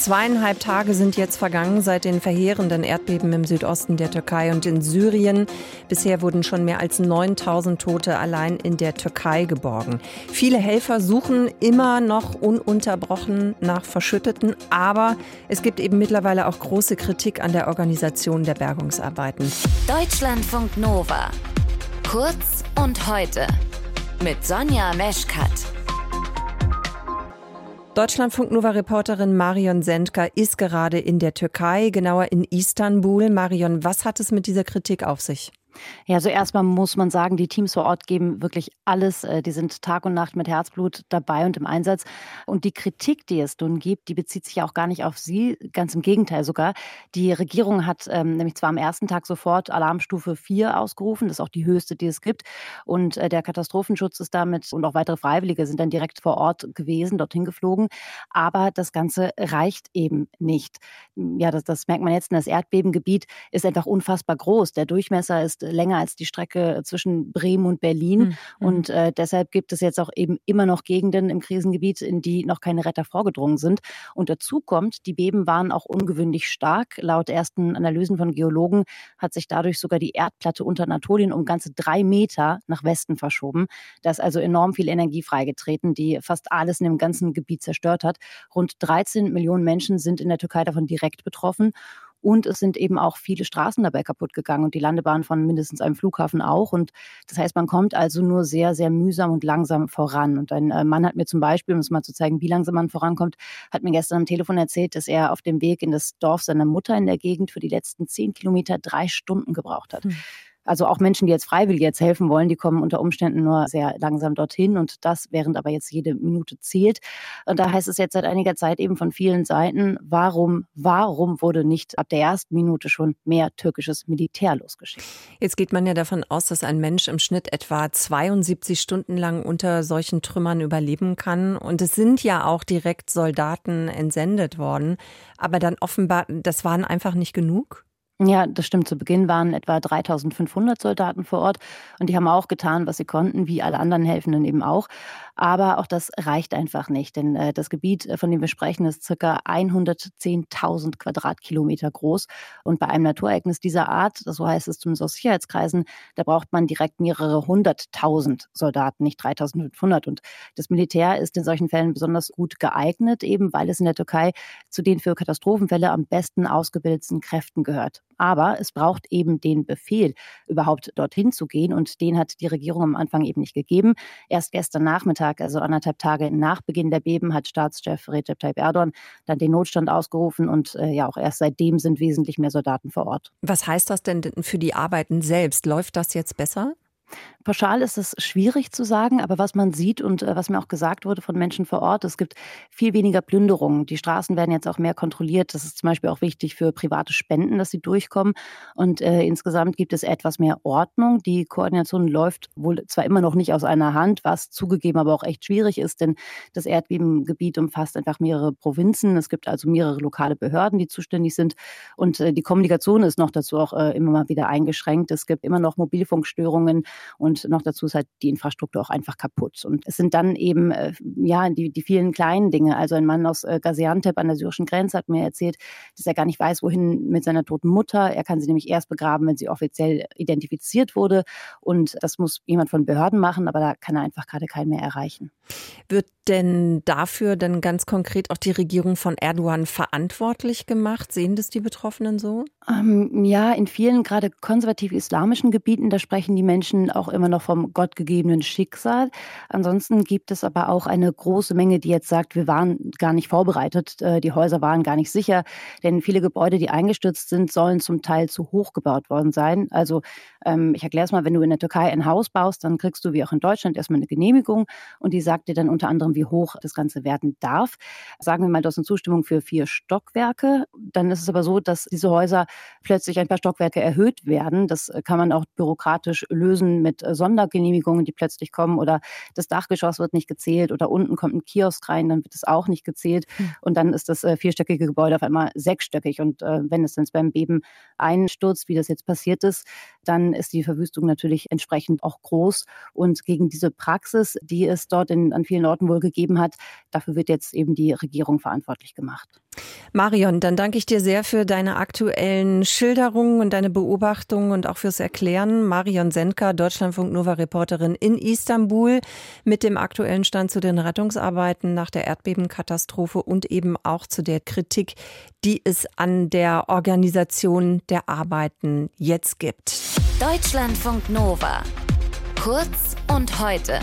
Zweieinhalb Tage sind jetzt vergangen seit den verheerenden Erdbeben im Südosten der Türkei und in Syrien. Bisher wurden schon mehr als 9000 Tote allein in der Türkei geborgen. Viele Helfer suchen immer noch ununterbrochen nach Verschütteten, aber es gibt eben mittlerweile auch große Kritik an der Organisation der Bergungsarbeiten. Deutschlandfunk Nova. Kurz und heute. Mit Sonja Meschkat. Deutschlandfunk Nova Reporterin Marion Sendka ist gerade in der Türkei, genauer in Istanbul. Marion, was hat es mit dieser Kritik auf sich? Ja, also erstmal muss man sagen, die Teams vor Ort geben wirklich alles. Äh, die sind Tag und Nacht mit Herzblut dabei und im Einsatz. Und die Kritik, die es nun gibt, die bezieht sich ja auch gar nicht auf sie, ganz im Gegenteil sogar. Die Regierung hat ähm, nämlich zwar am ersten Tag sofort Alarmstufe 4 ausgerufen, das ist auch die höchste, die es gibt. Und äh, der Katastrophenschutz ist damit und auch weitere Freiwillige sind dann direkt vor Ort gewesen, dorthin geflogen. Aber das Ganze reicht eben nicht. Ja, das, das merkt man jetzt. Das Erdbebengebiet ist einfach unfassbar groß. Der Durchmesser ist länger als die Strecke zwischen Bremen und Berlin. Mhm. Und äh, deshalb gibt es jetzt auch eben immer noch Gegenden im Krisengebiet, in die noch keine Retter vorgedrungen sind. Und dazu kommt, die Beben waren auch ungewöhnlich stark. Laut ersten Analysen von Geologen hat sich dadurch sogar die Erdplatte unter Anatolien um ganze drei Meter nach Westen verschoben. Da ist also enorm viel Energie freigetreten, die fast alles in dem ganzen Gebiet zerstört hat. Rund 13 Millionen Menschen sind in der Türkei davon direkt betroffen. Und es sind eben auch viele Straßen dabei kaputt gegangen und die Landebahn von mindestens einem Flughafen auch. Und das heißt, man kommt also nur sehr, sehr mühsam und langsam voran. Und ein äh, Mann hat mir zum Beispiel, um es mal zu zeigen, wie langsam man vorankommt, hat mir gestern am Telefon erzählt, dass er auf dem Weg in das Dorf seiner Mutter in der Gegend für die letzten zehn Kilometer drei Stunden gebraucht hat. Hm. Also auch Menschen, die jetzt freiwillig jetzt helfen wollen, die kommen unter Umständen nur sehr langsam dorthin und das, während aber jetzt jede Minute zählt. Und da heißt es jetzt seit einiger Zeit eben von vielen Seiten, warum, warum wurde nicht ab der ersten Minute schon mehr türkisches Militär losgeschickt? Jetzt geht man ja davon aus, dass ein Mensch im Schnitt etwa 72 Stunden lang unter solchen Trümmern überleben kann. Und es sind ja auch direkt Soldaten entsendet worden. Aber dann offenbar, das waren einfach nicht genug? Ja, das stimmt. Zu Beginn waren etwa 3500 Soldaten vor Ort und die haben auch getan, was sie konnten, wie alle anderen Helfenden eben auch. Aber auch das reicht einfach nicht, denn äh, das Gebiet, äh, von dem wir sprechen, ist circa 110.000 Quadratkilometer groß. Und bei einem Naturereignis dieser Art, so heißt es zumindest aus Sicherheitskreisen, da braucht man direkt mehrere hunderttausend Soldaten, nicht 3500. Und das Militär ist in solchen Fällen besonders gut geeignet, eben weil es in der Türkei zu den für Katastrophenfälle am besten ausgebildeten Kräften gehört. Aber es braucht eben den Befehl, überhaupt dorthin zu gehen. Und den hat die Regierung am Anfang eben nicht gegeben. Erst gestern Nachmittag, also anderthalb Tage nach Beginn der Beben, hat Staatschef Recep Tayyip Erdogan dann den Notstand ausgerufen. Und äh, ja, auch erst seitdem sind wesentlich mehr Soldaten vor Ort. Was heißt das denn für die Arbeiten selbst? Läuft das jetzt besser? Pauschal ist es schwierig zu sagen, aber was man sieht und äh, was mir auch gesagt wurde von Menschen vor Ort, es gibt viel weniger Plünderungen. Die Straßen werden jetzt auch mehr kontrolliert. Das ist zum Beispiel auch wichtig für private Spenden, dass sie durchkommen. Und äh, insgesamt gibt es etwas mehr Ordnung. Die Koordination läuft wohl zwar immer noch nicht aus einer Hand, was zugegeben aber auch echt schwierig ist, denn das Erdbebengebiet umfasst einfach mehrere Provinzen. Es gibt also mehrere lokale Behörden, die zuständig sind. Und äh, die Kommunikation ist noch dazu auch äh, immer mal wieder eingeschränkt. Es gibt immer noch Mobilfunkstörungen. Und noch dazu ist halt die Infrastruktur auch einfach kaputt. Und es sind dann eben, äh, ja, die, die vielen kleinen Dinge. Also ein Mann aus äh, Gaziantep an der syrischen Grenze hat mir erzählt, dass er gar nicht weiß, wohin mit seiner toten Mutter. Er kann sie nämlich erst begraben, wenn sie offiziell identifiziert wurde. Und das muss jemand von Behörden machen, aber da kann er einfach gerade keinen mehr erreichen. Wird denn dafür dann ganz konkret auch die Regierung von Erdogan verantwortlich gemacht? Sehen das die Betroffenen so? Ähm, ja, in vielen gerade konservativ-islamischen Gebieten, da sprechen die Menschen auch immer noch vom gottgegebenen Schicksal. Ansonsten gibt es aber auch eine große Menge, die jetzt sagt, wir waren gar nicht vorbereitet, äh, die Häuser waren gar nicht sicher, denn viele Gebäude, die eingestürzt sind, sollen zum Teil zu hoch gebaut worden sein. Also ähm, ich erkläre es mal, wenn du in der Türkei ein Haus baust, dann kriegst du wie auch in Deutschland erstmal eine Genehmigung und die sagt dir dann unter anderem, wie hoch das Ganze werden darf. Sagen wir mal, du hast eine Zustimmung für vier Stockwerke, dann ist es aber so, dass diese Häuser plötzlich ein paar Stockwerke erhöht werden. Das kann man auch bürokratisch lösen mit äh, Sondergenehmigungen, die plötzlich kommen oder das Dachgeschoss wird nicht gezählt oder unten kommt ein Kiosk rein, dann wird es auch nicht gezählt hm. und dann ist das äh, vierstöckige Gebäude auf einmal sechsstöckig und äh, wenn es dann beim Beben einstürzt, wie das jetzt passiert ist, dann dann ist die Verwüstung natürlich entsprechend auch groß. Und gegen diese Praxis, die es dort in, an vielen Orten wohl gegeben hat, dafür wird jetzt eben die Regierung verantwortlich gemacht. Marion, dann danke ich dir sehr für deine aktuellen Schilderungen und deine Beobachtungen und auch fürs Erklären. Marion Senka, Deutschlandfunk Nova Reporterin in Istanbul mit dem aktuellen Stand zu den Rettungsarbeiten nach der Erdbebenkatastrophe und eben auch zu der Kritik, die es an der Organisation der Arbeiten jetzt gibt. Deutschlandfunk Nova. Kurz und heute.